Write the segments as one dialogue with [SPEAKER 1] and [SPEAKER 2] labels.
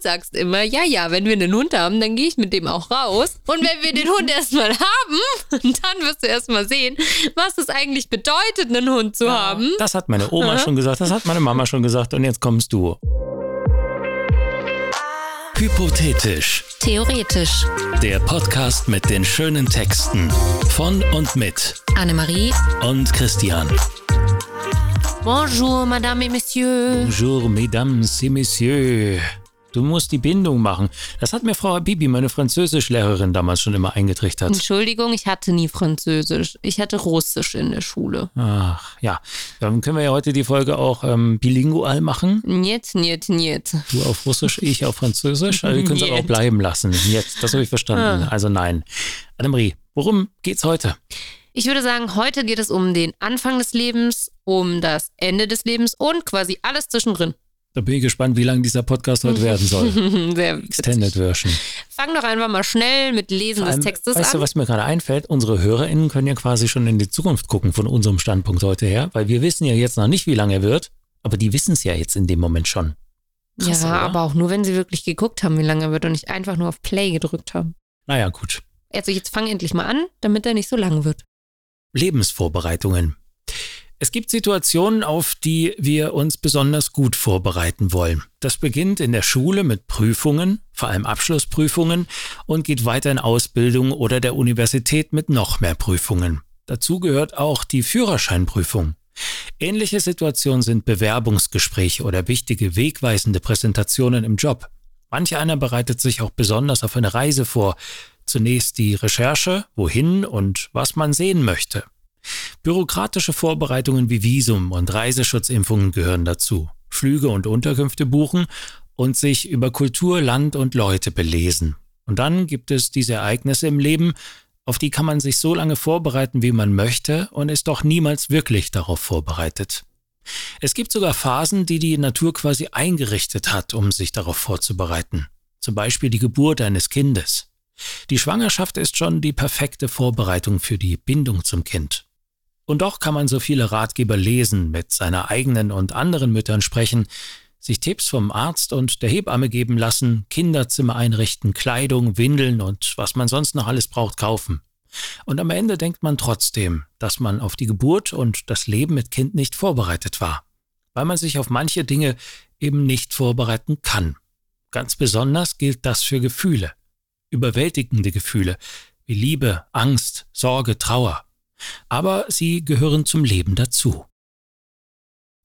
[SPEAKER 1] sagst immer, ja, ja, wenn wir einen Hund haben, dann gehe ich mit dem auch raus. Und wenn wir den Hund erstmal haben, dann wirst du erstmal sehen, was es eigentlich bedeutet, einen Hund zu
[SPEAKER 2] Ja,
[SPEAKER 1] haben.
[SPEAKER 2] Das hat meine Oma schon gesagt, das hat meine Mama schon gesagt und jetzt kommst du. Hypothetisch.
[SPEAKER 1] Theoretisch.
[SPEAKER 2] Der Podcast mit den schönen Texten von und mit
[SPEAKER 1] Annemarie.
[SPEAKER 2] und Christian.
[SPEAKER 1] Bonjour, Madame et Monsieur.
[SPEAKER 2] Bonjour, mesdames et messieurs. Du musst die Bindung machen. Das hat mir Frau Bibi, meine Französischlehrerin, damals schon immer eingetrichtert.
[SPEAKER 1] Entschuldigung, ich hatte nie Französisch. Ich hatte Russisch in der Schule.
[SPEAKER 2] Ach, ja. Dann können wir ja heute die Folge auch ähm, bilingual machen.
[SPEAKER 1] Niet, niet, niet.
[SPEAKER 2] Du auf Russisch, ich auf Französisch. Also wir können es aber auch bleiben lassen. Jetzt, das habe ich verstanden. Also nein. Annemarie, worum geht's heute?
[SPEAKER 1] Ich würde sagen, heute geht es um den Anfang des Lebens, um das Ende des Lebens und quasi alles zwischendrin.
[SPEAKER 2] Da bin ich gespannt, wie lang dieser Podcast heute werden soll.
[SPEAKER 1] Sehr
[SPEAKER 2] Extended Version.
[SPEAKER 1] Fang doch einfach mal schnell mit Lesen
[SPEAKER 2] Vor
[SPEAKER 1] des
[SPEAKER 2] allem,
[SPEAKER 1] Textes
[SPEAKER 2] weißt
[SPEAKER 1] an.
[SPEAKER 2] du, was mir gerade einfällt? Unsere HörerInnen können ja quasi schon in die Zukunft gucken von unserem Standpunkt heute her, weil wir wissen ja jetzt noch nicht, wie lange er wird, aber die wissen es ja jetzt in dem Moment schon. Krass,
[SPEAKER 1] ja,
[SPEAKER 2] oder?
[SPEAKER 1] aber auch nur, wenn sie wirklich geguckt haben, wie lange er wird und nicht einfach nur auf Play gedrückt haben.
[SPEAKER 2] Naja, gut.
[SPEAKER 1] Also jetzt fang endlich mal an, damit er nicht so lang wird.
[SPEAKER 2] Lebensvorbereitungen. Es gibt Situationen, auf die wir uns besonders gut vorbereiten wollen. Das beginnt in der Schule mit Prüfungen, vor allem Abschlussprüfungen, und geht weiter in Ausbildung oder der Universität mit noch mehr Prüfungen. Dazu gehört auch die Führerscheinprüfung. Ähnliche Situationen sind Bewerbungsgespräche oder wichtige wegweisende Präsentationen im Job. Manch einer bereitet sich auch besonders auf eine Reise vor. Zunächst die Recherche, wohin und was man sehen möchte. Bürokratische Vorbereitungen wie Visum und Reiseschutzimpfungen gehören dazu. Flüge und Unterkünfte buchen und sich über Kultur, Land und Leute belesen. Und dann gibt es diese Ereignisse im Leben, auf die kann man sich so lange vorbereiten, wie man möchte und ist doch niemals wirklich darauf vorbereitet. Es gibt sogar Phasen, die die Natur quasi eingerichtet hat, um sich darauf vorzubereiten. Zum Beispiel die Geburt eines Kindes. Die Schwangerschaft ist schon die perfekte Vorbereitung für die Bindung zum Kind. Und doch kann man so viele Ratgeber lesen, mit seiner eigenen und anderen Müttern sprechen, sich Tipps vom Arzt und der Hebamme geben lassen, Kinderzimmer einrichten, Kleidung, Windeln und was man sonst noch alles braucht kaufen. Und am Ende denkt man trotzdem, dass man auf die Geburt und das Leben mit Kind nicht vorbereitet war, weil man sich auf manche Dinge eben nicht vorbereiten kann. Ganz besonders gilt das für Gefühle, überwältigende Gefühle wie Liebe, Angst, Sorge, Trauer. Aber sie gehören zum Leben dazu.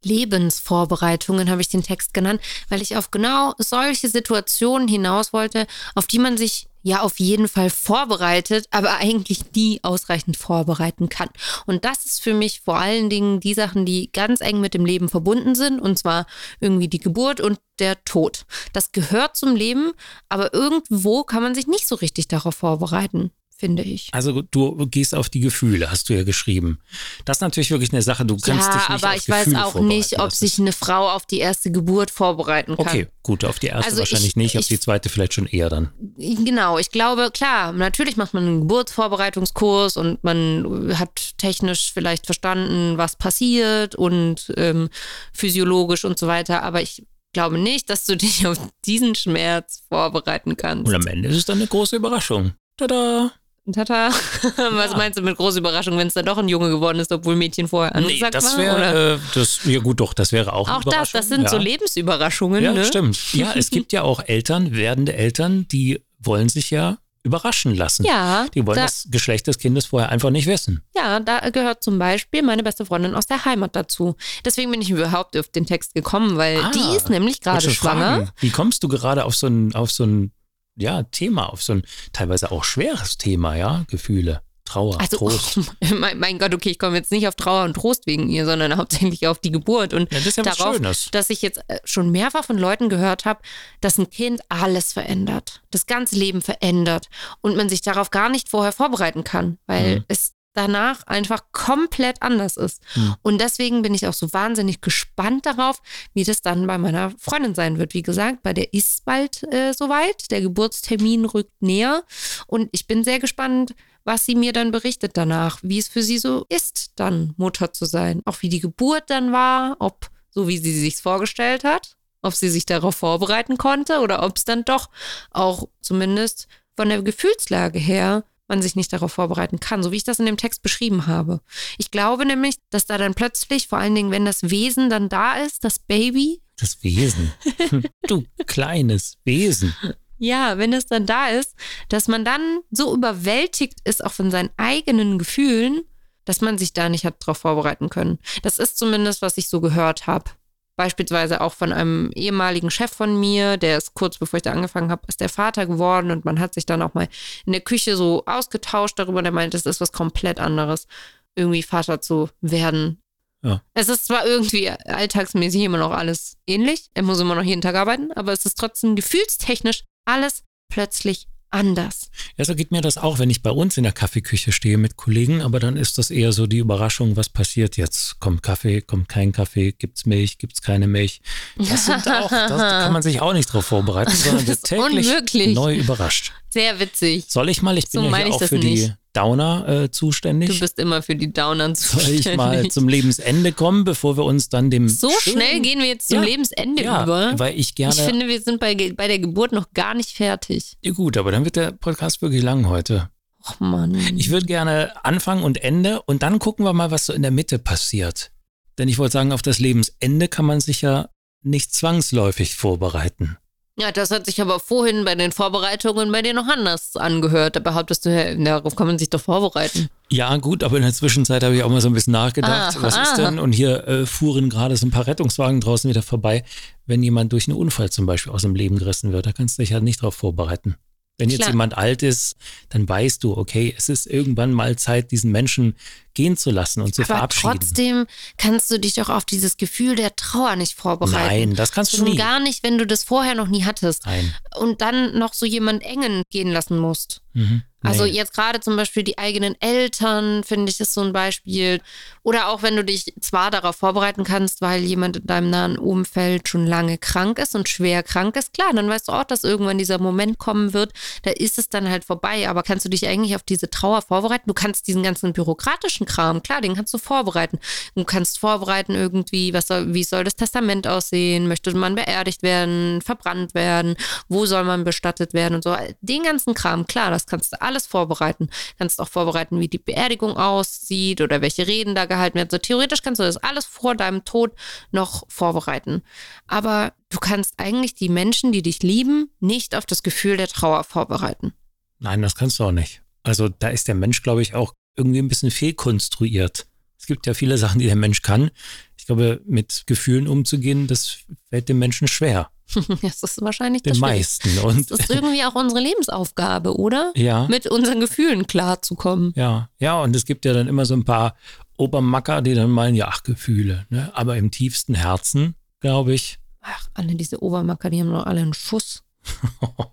[SPEAKER 1] Lebensvorbereitungen habe ich den Text genannt, weil ich auf genau solche Situationen hinaus wollte, auf die man sich ja auf jeden Fall vorbereitet, aber eigentlich nie ausreichend vorbereiten kann. Und das ist für mich vor allen Dingen die Sachen, die ganz eng mit dem Leben verbunden sind, und zwar irgendwie die Geburt und der Tod. Das gehört zum Leben, aber irgendwo kann man sich nicht so richtig darauf vorbereiten, finde ich.
[SPEAKER 2] Also du gehst auf die Gefühle, hast du ja geschrieben. Das ist natürlich wirklich eine Sache, du kannst dich
[SPEAKER 1] Ja,
[SPEAKER 2] nicht
[SPEAKER 1] aber ich weiß
[SPEAKER 2] Gefühle
[SPEAKER 1] auch nicht, ob sich eine Frau auf die erste Geburt vorbereiten kann.
[SPEAKER 2] Okay, gut, auf die erste
[SPEAKER 1] Also
[SPEAKER 2] wahrscheinlich
[SPEAKER 1] ich-
[SPEAKER 2] nicht, auf
[SPEAKER 1] ich-
[SPEAKER 2] die zweite vielleicht schon eher dann.
[SPEAKER 1] Genau, ich glaube, klar, natürlich macht man einen Geburtsvorbereitungskurs und man hat technisch vielleicht verstanden, was passiert und ähm, physiologisch und so weiter, aber ich glaube nicht, dass du dich auf diesen Schmerz vorbereiten kannst.
[SPEAKER 2] Und am Ende ist es dann eine große Überraschung. Tada!
[SPEAKER 1] Tata, was meinst du mit großer Überraschung, wenn es dann doch ein Junge geworden ist, obwohl Mädchen vorher
[SPEAKER 2] Nee,
[SPEAKER 1] angesagt
[SPEAKER 2] das
[SPEAKER 1] war? oder?
[SPEAKER 2] wäre, äh, das, ja gut, doch, das wäre auch,
[SPEAKER 1] Auch das, das sind
[SPEAKER 2] ja.
[SPEAKER 1] so Lebensüberraschungen,
[SPEAKER 2] Ja,
[SPEAKER 1] ne?
[SPEAKER 2] stimmt. Ja, es gibt ja auch Eltern, werdende Eltern, die wollen sich ja überraschen lassen.
[SPEAKER 1] Ja,
[SPEAKER 2] Die wollen
[SPEAKER 1] da,
[SPEAKER 2] das Geschlecht des Kindes vorher einfach nicht wissen.
[SPEAKER 1] Ja, da gehört zum Beispiel meine beste Freundin aus der Heimat dazu. Deswegen bin ich überhaupt auf den Text gekommen, weil
[SPEAKER 2] Ah,
[SPEAKER 1] die ist nämlich gerade schwanger.
[SPEAKER 2] fragen, Wie kommst du gerade auf so ein, auf so ein ja, Thema, auf so ein teilweise auch schweres Thema, ja? Gefühle, Trauer,
[SPEAKER 1] Also,
[SPEAKER 2] Trost.
[SPEAKER 1] mein, mein Gott, okay, ich komme jetzt nicht auf Trauer und Trost wegen ihr, sondern hauptsächlich auf die Geburt und
[SPEAKER 2] Ja, das ist ja
[SPEAKER 1] darauf, dass ich jetzt äh, schon mehrfach von Leuten gehört habe, dass ein Kind alles verändert, das ganze Leben verändert und man sich darauf gar nicht vorher vorbereiten kann, weil
[SPEAKER 2] Mhm.
[SPEAKER 1] es danach einfach komplett anders ist.
[SPEAKER 2] Mhm.
[SPEAKER 1] Und deswegen bin ich auch so wahnsinnig gespannt darauf, wie das dann bei meiner Freundin sein wird. Wie gesagt, bei der ist bald äh, soweit, der Geburtstermin rückt näher und ich bin sehr gespannt, was sie mir dann berichtet danach, wie es für sie so ist, dann Mutter zu sein. Auch wie die Geburt dann war, ob so wie sie sich vorgestellt hat, ob sie sich darauf vorbereiten konnte oder ob es dann doch auch zumindest von der Gefühlslage her man sich nicht darauf vorbereiten kann, so wie ich das in dem Text beschrieben habe. Ich glaube nämlich, dass da dann plötzlich, vor allen Dingen, wenn das Wesen dann da ist, das Baby.
[SPEAKER 2] Das Wesen. du kleines Wesen.
[SPEAKER 1] Ja, wenn es dann da ist, dass man dann so überwältigt ist, auch von seinen eigenen Gefühlen, dass man sich da nicht hat darauf vorbereiten können. Das ist zumindest, was ich so gehört habe. Beispielsweise auch von einem ehemaligen Chef von mir, der ist kurz bevor ich da angefangen habe, ist der Vater geworden und man hat sich dann auch mal in der Küche so ausgetauscht darüber. Der meint, es ist was komplett anderes, irgendwie Vater zu werden. Ja. Es ist zwar irgendwie alltagsmäßig immer noch alles ähnlich, er muss immer noch jeden Tag arbeiten, aber es ist trotzdem gefühlstechnisch alles plötzlich anders.
[SPEAKER 2] Ja, so geht mir das auch, wenn ich bei uns in der Kaffeeküche stehe mit Kollegen, aber dann ist das eher so die Überraschung, was passiert jetzt? Kommt Kaffee, kommt kein Kaffee, gibt's Milch, gibt's keine Milch? Das sind auch, das, da kann man sich auch nicht drauf vorbereiten, sondern wird täglich unmöglich. neu überrascht.
[SPEAKER 1] Sehr witzig.
[SPEAKER 2] Soll ich mal? Ich bin so ja hier auch für nicht. die Downer äh, zuständig.
[SPEAKER 1] Du bist immer für die Downer zuständig.
[SPEAKER 2] Soll ich mal zum Lebensende kommen, bevor wir uns dann dem.
[SPEAKER 1] So schnell gehen wir jetzt zum ja,
[SPEAKER 2] Lebensende
[SPEAKER 1] ja, über.
[SPEAKER 2] Weil ich gerne.
[SPEAKER 1] Ich finde, wir sind bei, bei der Geburt noch gar nicht fertig.
[SPEAKER 2] Ja, gut, aber dann wird der Podcast wirklich lang heute.
[SPEAKER 1] Ach Mann.
[SPEAKER 2] Ich würde gerne Anfang und Ende und dann gucken wir mal, was so in der Mitte passiert. Denn ich wollte sagen, auf das Lebensende kann man sich ja nicht zwangsläufig vorbereiten.
[SPEAKER 1] Ja, das hat sich aber vorhin bei den Vorbereitungen bei dir noch anders angehört. Da behauptest du, hey, darauf kann man sich doch vorbereiten.
[SPEAKER 2] Ja, gut, aber in der Zwischenzeit habe ich auch mal so ein bisschen nachgedacht, ah, was ah. ist denn? Und hier äh, fuhren gerade so ein paar Rettungswagen draußen wieder vorbei. Wenn jemand durch einen Unfall zum Beispiel aus dem Leben gerissen wird, da kannst du dich halt nicht darauf vorbereiten. Wenn jetzt Klar. jemand alt ist, dann weißt du, okay, es ist irgendwann mal Zeit, diesen Menschen gehen zu lassen und zu Aber verabschieden.
[SPEAKER 1] Trotzdem kannst du dich doch auf dieses Gefühl der Trauer nicht vorbereiten.
[SPEAKER 2] Nein, das kannst du
[SPEAKER 1] Schon
[SPEAKER 2] nie.
[SPEAKER 1] gar nicht, wenn du das vorher noch nie hattest.
[SPEAKER 2] Nein.
[SPEAKER 1] Und dann noch so jemand engen gehen lassen musst. Mhm. Also jetzt gerade zum Beispiel die eigenen Eltern, finde ich, ist so ein Beispiel. Oder auch wenn du dich zwar darauf vorbereiten kannst, weil jemand in deinem nahen Umfeld schon lange krank ist und schwer krank ist, klar, dann weißt du auch, dass irgendwann dieser Moment kommen wird, da ist es dann halt vorbei. Aber kannst du dich eigentlich auf diese Trauer vorbereiten? Du kannst diesen ganzen bürokratischen Kram, klar, den kannst du vorbereiten. Du kannst vorbereiten irgendwie, was soll, wie soll das Testament aussehen? Möchte man beerdigt werden, verbrannt werden? Wo soll man bestattet werden und so? Den ganzen Kram, klar, das kannst du alles alles vorbereiten. Kannst auch vorbereiten, wie die Beerdigung aussieht oder welche Reden da gehalten werden. So theoretisch kannst du das alles vor deinem Tod noch vorbereiten. Aber du kannst eigentlich die Menschen, die dich lieben, nicht auf das Gefühl der Trauer vorbereiten.
[SPEAKER 2] Nein, das kannst du auch nicht. Also da ist der Mensch, glaube ich, auch irgendwie ein bisschen fehlkonstruiert. Es gibt ja viele Sachen, die der Mensch kann. Ich glaube, mit Gefühlen umzugehen, das fällt dem Menschen schwer.
[SPEAKER 1] Das ist wahrscheinlich
[SPEAKER 2] den meisten. Und
[SPEAKER 1] das ist irgendwie auch unsere Lebensaufgabe, oder?
[SPEAKER 2] Ja.
[SPEAKER 1] Mit unseren Gefühlen klarzukommen.
[SPEAKER 2] Ja, ja, und es gibt ja dann immer so ein paar Obermacker, die dann meinen, ja, ach, Gefühle. Ne? Aber im tiefsten Herzen, glaube ich.
[SPEAKER 1] Ach, alle diese Obermacker, die haben doch alle einen Schuss.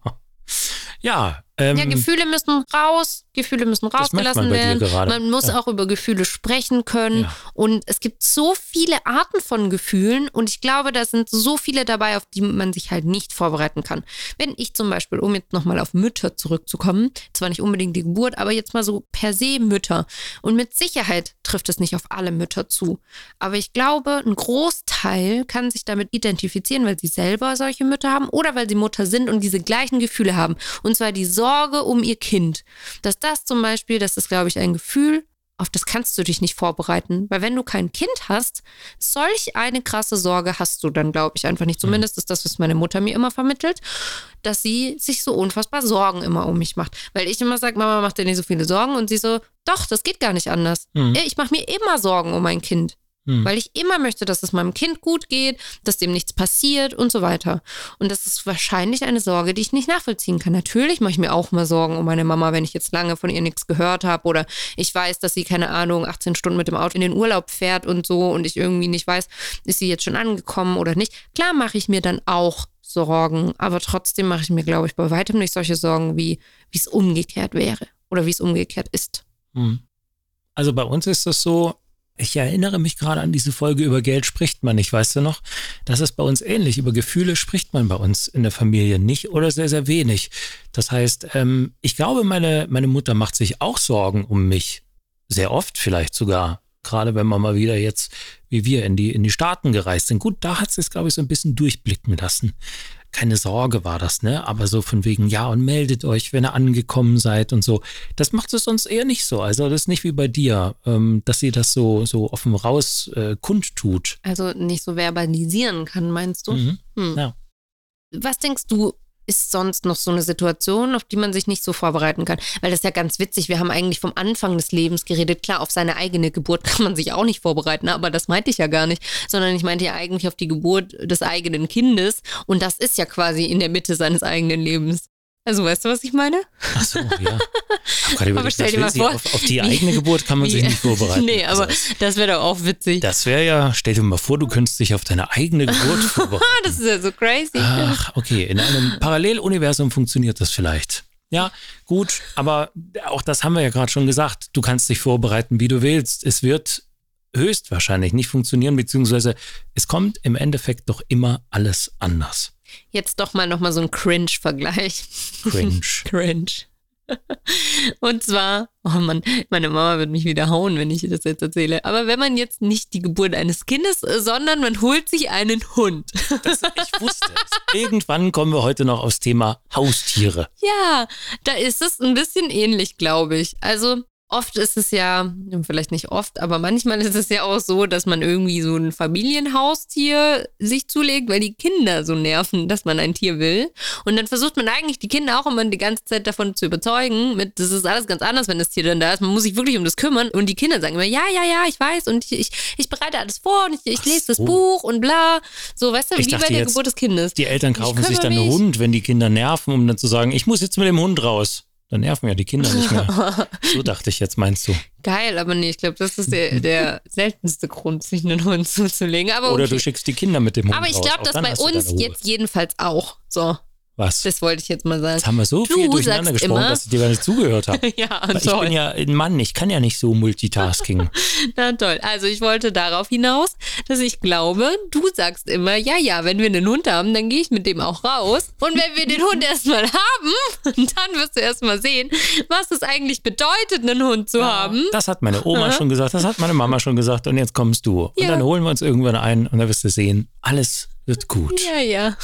[SPEAKER 2] ja,
[SPEAKER 1] ähm, ja, Gefühle müssen raus, Gefühle müssen rausgelassen werden. Man muss ja. auch über Gefühle sprechen können. Ja. Und es gibt so viele Arten von Gefühlen und ich glaube, da sind so viele dabei, auf die man sich halt nicht vorbereiten kann. Wenn ich zum Beispiel, um jetzt nochmal auf Mütter zurückzukommen, zwar nicht unbedingt die Geburt, aber jetzt mal so per se Mütter. Und mit Sicherheit trifft es nicht auf alle Mütter zu. Aber ich glaube, ein Großteil kann sich damit identifizieren, weil sie selber solche Mütter haben oder weil sie Mutter sind und diese gleichen Gefühle haben. Und zwar die Sorge, Sorge um ihr Kind. Dass das zum Beispiel, das ist, glaube ich, ein Gefühl, auf das kannst du dich nicht vorbereiten. Weil wenn du kein Kind hast, solch eine krasse Sorge hast du dann, glaube ich, einfach nicht. Mhm. Zumindest ist das, was meine Mutter mir immer vermittelt, dass sie sich so unfassbar Sorgen immer um mich macht. Weil ich immer sage, Mama macht dir nicht so viele Sorgen und sie so, doch, das geht gar nicht anders. Mhm. Ich mache mir immer Sorgen um mein Kind. Hm. Weil ich immer möchte, dass es meinem Kind gut geht, dass dem nichts passiert und so weiter. Und das ist wahrscheinlich eine Sorge, die ich nicht nachvollziehen kann. Natürlich mache ich mir auch mal Sorgen um meine Mama, wenn ich jetzt lange von ihr nichts gehört habe oder ich weiß, dass sie, keine Ahnung, 18 Stunden mit dem Auto in den Urlaub fährt und so und ich irgendwie nicht weiß, ist sie jetzt schon angekommen oder nicht. Klar mache ich mir dann auch Sorgen, aber trotzdem mache ich mir, glaube ich, bei weitem nicht solche Sorgen, wie es umgekehrt wäre oder wie es umgekehrt ist. Hm.
[SPEAKER 2] Also bei uns ist das so, ich erinnere mich gerade an diese Folge über Geld spricht man nicht, weißt du noch? Das ist bei uns ähnlich. Über Gefühle spricht man bei uns in der Familie nicht oder sehr, sehr wenig. Das heißt, ähm, ich glaube, meine, meine Mutter macht sich auch Sorgen um mich. Sehr oft vielleicht sogar. Gerade wenn man mal wieder jetzt, wie wir, in die, in die Staaten gereist sind. Gut, da hat es, glaube ich, so ein bisschen durchblicken lassen. Keine Sorge war das, ne? Aber so von wegen, ja, und meldet euch, wenn ihr angekommen seid und so. Das macht es sonst eher nicht so. Also das ist nicht wie bei dir, ähm, dass sie das so, so offen raus äh, kundtut.
[SPEAKER 1] Also nicht so verbalisieren kann, meinst du?
[SPEAKER 2] Mhm.
[SPEAKER 1] Hm.
[SPEAKER 2] Ja.
[SPEAKER 1] Was denkst du, ist sonst noch so eine Situation, auf die man sich nicht so vorbereiten kann? Weil das ist ja ganz witzig. Wir haben eigentlich vom Anfang des Lebens geredet. Klar, auf seine eigene Geburt kann man sich auch nicht vorbereiten, aber das meinte ich ja gar nicht, sondern ich meinte ja eigentlich auf die Geburt des eigenen Kindes. Und das ist ja quasi in der Mitte seines eigenen Lebens. Also weißt du, was ich meine?
[SPEAKER 2] Ach so, ja.
[SPEAKER 1] Aber
[SPEAKER 2] überlegt,
[SPEAKER 1] stell dir mal vor,
[SPEAKER 2] auf, auf die eigene Geburt kann man sich nicht vorbereiten.
[SPEAKER 1] nee, aber
[SPEAKER 2] Also,
[SPEAKER 1] das wäre doch auch witzig.
[SPEAKER 2] das wäre ja, stell dir mal vor, du könntest dich auf deine eigene Geburt vorbereiten.
[SPEAKER 1] Ah, das ist ja so crazy.
[SPEAKER 2] Ach, okay. In einem Paralleluniversum funktioniert das vielleicht. Ja, gut, aber auch das haben wir ja gerade schon gesagt. Du kannst dich vorbereiten, wie du willst. Es wird höchstwahrscheinlich nicht funktionieren, beziehungsweise es kommt im Endeffekt doch immer alles anders.
[SPEAKER 1] Jetzt doch mal nochmal so ein Cringe-Vergleich.
[SPEAKER 2] Cringe.
[SPEAKER 1] Cringe. Und zwar, oh Mann, meine Mama wird mich wieder hauen, wenn ich das jetzt erzähle. Aber wenn man jetzt nicht die Geburt eines Kindes, äh, sondern man holt sich einen Hund.
[SPEAKER 2] Das, ich wusste es. Irgendwann kommen wir heute noch aufs Thema Haustiere.
[SPEAKER 1] Ja, da ist es ein bisschen ähnlich, glaube ich. Also oft ist es ja, vielleicht nicht oft, aber manchmal ist es ja auch so, dass man irgendwie so ein Familienhaustier sich zulegt, weil die Kinder so nerven, dass man ein Tier will. Und dann versucht man eigentlich die Kinder auch immer die ganze Zeit davon zu überzeugen, mit, das ist alles ganz anders, wenn das Tier dann da ist. Man muss sich wirklich um das kümmern. Und die Kinder sagen immer, ja, ja, ja, ich weiß und ich, ich, ich bereite alles vor und ich, ich lese das
[SPEAKER 2] so.
[SPEAKER 1] Buch und bla. So, weißt du,
[SPEAKER 2] Ich
[SPEAKER 1] wie bei der
[SPEAKER 2] jetzt,
[SPEAKER 1] Geburt des Kindes.
[SPEAKER 2] Die Eltern kaufen sich dann einen. Hund, wenn die Kinder nerven, um dann zu sagen, ich muss jetzt mit dem Hund raus. Dann nerven ja die Kinder nicht mehr. So dachte ich jetzt, meinst du.
[SPEAKER 1] Geil, aber nee, ich glaube, das ist der, der seltenste Grund, sich einen Hund zuzulegen. Aber,
[SPEAKER 2] Oder
[SPEAKER 1] okay.
[SPEAKER 2] du schickst die Kinder mit dem Hund
[SPEAKER 1] aber ich glaube, das bei uns jetzt jedenfalls auch. So,
[SPEAKER 2] Was?
[SPEAKER 1] das wollte ich jetzt mal sagen.
[SPEAKER 2] Jetzt haben wir so
[SPEAKER 1] Du
[SPEAKER 2] viel durcheinander gesprochen,
[SPEAKER 1] immer-
[SPEAKER 2] dass ich dir gar nicht zugehört habe.
[SPEAKER 1] ja,
[SPEAKER 2] Weil Ich
[SPEAKER 1] toll.
[SPEAKER 2] bin ja ein Mann, ich kann ja nicht so Multitasking.
[SPEAKER 1] Na toll. Also ich wollte darauf hinaus, dass ich glaube, du sagst immer, ja, ja, wenn wir einen Hund haben, dann gehe ich mit dem auch raus. Und wenn wir den Hund erstmal haben, dann wirst du erstmal sehen, was es eigentlich bedeutet, einen Hund zu haben.
[SPEAKER 2] Das hat meine Oma schon gesagt, das hat meine Mama schon gesagt und jetzt kommst du. Und
[SPEAKER 1] Ja.
[SPEAKER 2] dann holen wir uns irgendwann ein und dann wirst du sehen, alles wird gut.
[SPEAKER 1] Ja, ja.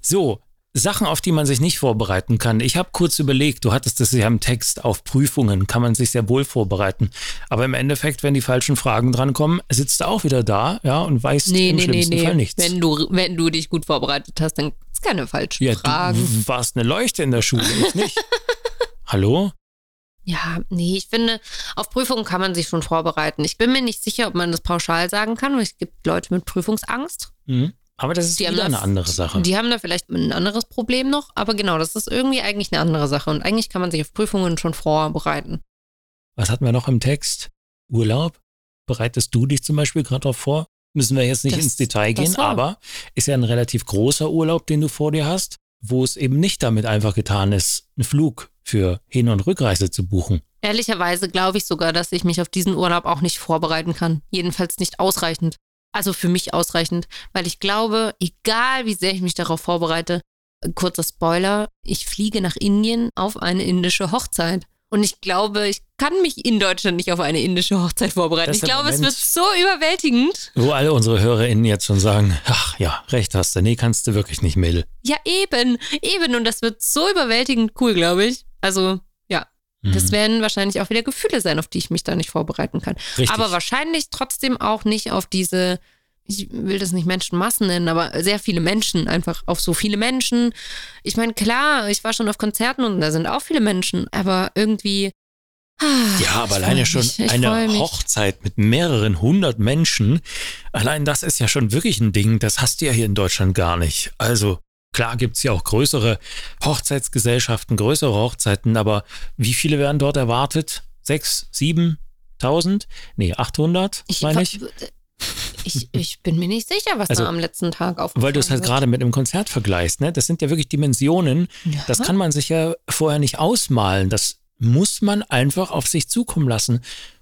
[SPEAKER 2] So, Sachen, auf die man sich nicht vorbereiten kann. Ich habe kurz überlegt, du hattest das ja im Text, auf Prüfungen kann man sich sehr wohl vorbereiten. Aber im Endeffekt, wenn die falschen Fragen drankommen, sitzt du auch wieder da, ja, und weißt
[SPEAKER 1] Nee,
[SPEAKER 2] im
[SPEAKER 1] nee, nee,
[SPEAKER 2] schlimmsten Fall
[SPEAKER 1] nee.
[SPEAKER 2] nichts.
[SPEAKER 1] Wenn du, wenn du dich gut vorbereitet hast, dann ist keine falschen
[SPEAKER 2] ja,
[SPEAKER 1] Fragen.
[SPEAKER 2] du warst eine Leuchte in der Schule, ich nicht. Hallo?
[SPEAKER 1] Ja, nee, ich finde, auf Prüfungen kann man sich schon vorbereiten. Ich bin mir nicht sicher, ob man das pauschal sagen kann, weil es gibt Leute mit Prüfungsangst.
[SPEAKER 2] Mhm. Aber das ist
[SPEAKER 1] Die
[SPEAKER 2] wieder
[SPEAKER 1] das-
[SPEAKER 2] eine andere Sache.
[SPEAKER 1] Die haben da vielleicht ein anderes Problem noch, aber genau, das ist irgendwie eigentlich eine andere Sache. Und eigentlich kann man sich auf Prüfungen schon vorbereiten.
[SPEAKER 2] Was hatten wir noch im Text? Urlaub? Bereitest du dich zum Beispiel gerade darauf vor? Müssen wir jetzt nicht
[SPEAKER 1] Das-
[SPEAKER 2] ins Detail gehen, aber ist ja ein relativ großer Urlaub, den du vor dir hast, wo es eben nicht damit einfach getan ist, einen Flug für Hin- und Rückreise zu buchen.
[SPEAKER 1] Ehrlicherweise glaube ich sogar, dass ich mich auf diesen Urlaub auch nicht vorbereiten kann. Jedenfalls nicht ausreichend. Also für mich ausreichend, weil ich glaube, egal wie sehr ich mich darauf vorbereite, kurzer Spoiler, ich fliege nach Indien auf eine indische Hochzeit. Und ich glaube, ich kann mich in Deutschland nicht auf eine indische Hochzeit vorbereiten. Ich glaube, es
[SPEAKER 2] Moment-
[SPEAKER 1] wird so überwältigend.
[SPEAKER 2] Wo alle unsere HörerInnen jetzt schon sagen, ach ja, recht hast du, nee, kannst du wirklich nicht, Mädel.
[SPEAKER 1] Ja, eben, eben. Und das wird so überwältigend cool, glaube ich. Also, das
[SPEAKER 2] Mhm.
[SPEAKER 1] werden wahrscheinlich auch wieder Gefühle sein, auf die ich mich da nicht vorbereiten kann.
[SPEAKER 2] Richtig.
[SPEAKER 1] Aber wahrscheinlich trotzdem auch nicht auf diese, ich will das nicht Menschenmassen nennen, aber sehr viele Menschen, einfach auf so viele Menschen. Ich meine, klar, ich war schon auf Konzerten und da sind auch viele Menschen, aber irgendwie. ah,
[SPEAKER 2] Ja, aber
[SPEAKER 1] ich
[SPEAKER 2] alleine schon
[SPEAKER 1] mich,
[SPEAKER 2] eine. Hochzeit mit mehreren hundert Menschen, allein das ist ja schon wirklich ein Ding, das hast du ja hier in Deutschland gar nicht. Also klar gibt's ja auch größere Hochzeitsgesellschaften, größere Hochzeiten, aber wie viele werden dort erwartet? Sechs, sieben, tausend? Nee, 800,
[SPEAKER 1] Ich,
[SPEAKER 2] meine ich.
[SPEAKER 1] ich, ich bin mir nicht sicher, was
[SPEAKER 2] Also,
[SPEAKER 1] da am letzten Tag auf.
[SPEAKER 2] Weil du es halt gerade mit einem Konzert vergleichst, ne? Das sind ja wirklich Dimensionen,
[SPEAKER 1] Ja.
[SPEAKER 2] das kann man sich ja vorher nicht ausmalen. Das muss man einfach auf sich zukommen lassen.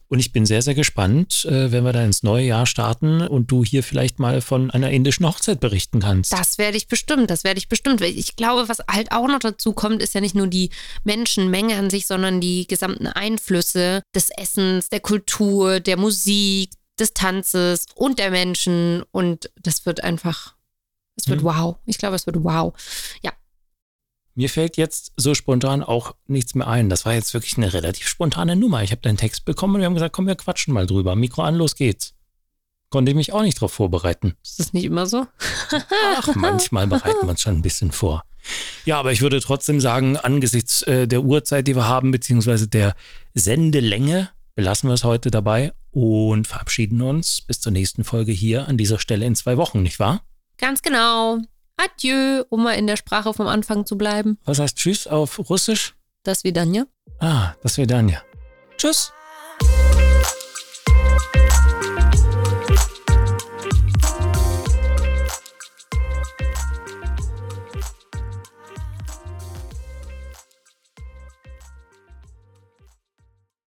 [SPEAKER 2] Und ich bin sehr, sehr gespannt, äh, wenn wir da ins neue Jahr starten und du hier vielleicht mal von einer indischen Hochzeit berichten kannst.
[SPEAKER 1] Das werde ich bestimmt, das werde ich bestimmt. Ich glaube, was halt auch noch dazu kommt, ist ja nicht nur die Menschenmenge an sich, sondern die gesamten Einflüsse des Essens, der Kultur, der Musik, des Tanzes und der Menschen. Und das wird einfach, es wird hm. wow. Ich glaube, es wird wow. Ja,
[SPEAKER 2] mir fällt jetzt so spontan auch nichts mehr ein. Das war jetzt wirklich eine relativ spontane Nummer. Ich habe deinen Text bekommen und wir haben gesagt, komm, wir quatschen mal drüber. Mikro an, los geht's. Konnte ich mich auch nicht darauf vorbereiten.
[SPEAKER 1] Ist das nicht immer so?
[SPEAKER 2] Ach, manchmal bereiten wir uns schon ein bisschen vor. Ja, aber ich würde trotzdem sagen, angesichts äh, der Uhrzeit, die wir haben, beziehungsweise der Sendelänge, belassen wir es heute dabei und verabschieden uns bis zur nächsten Folge hier an dieser Stelle in zwei Wochen, nicht wahr?
[SPEAKER 1] Ganz genau. Adieu, um mal in der Sprache vom Anfang zu bleiben.
[SPEAKER 2] Was heißt Tschüss auf Russisch?
[SPEAKER 1] Das Vidanja.
[SPEAKER 2] Ah, das Vidanja. Tschüss.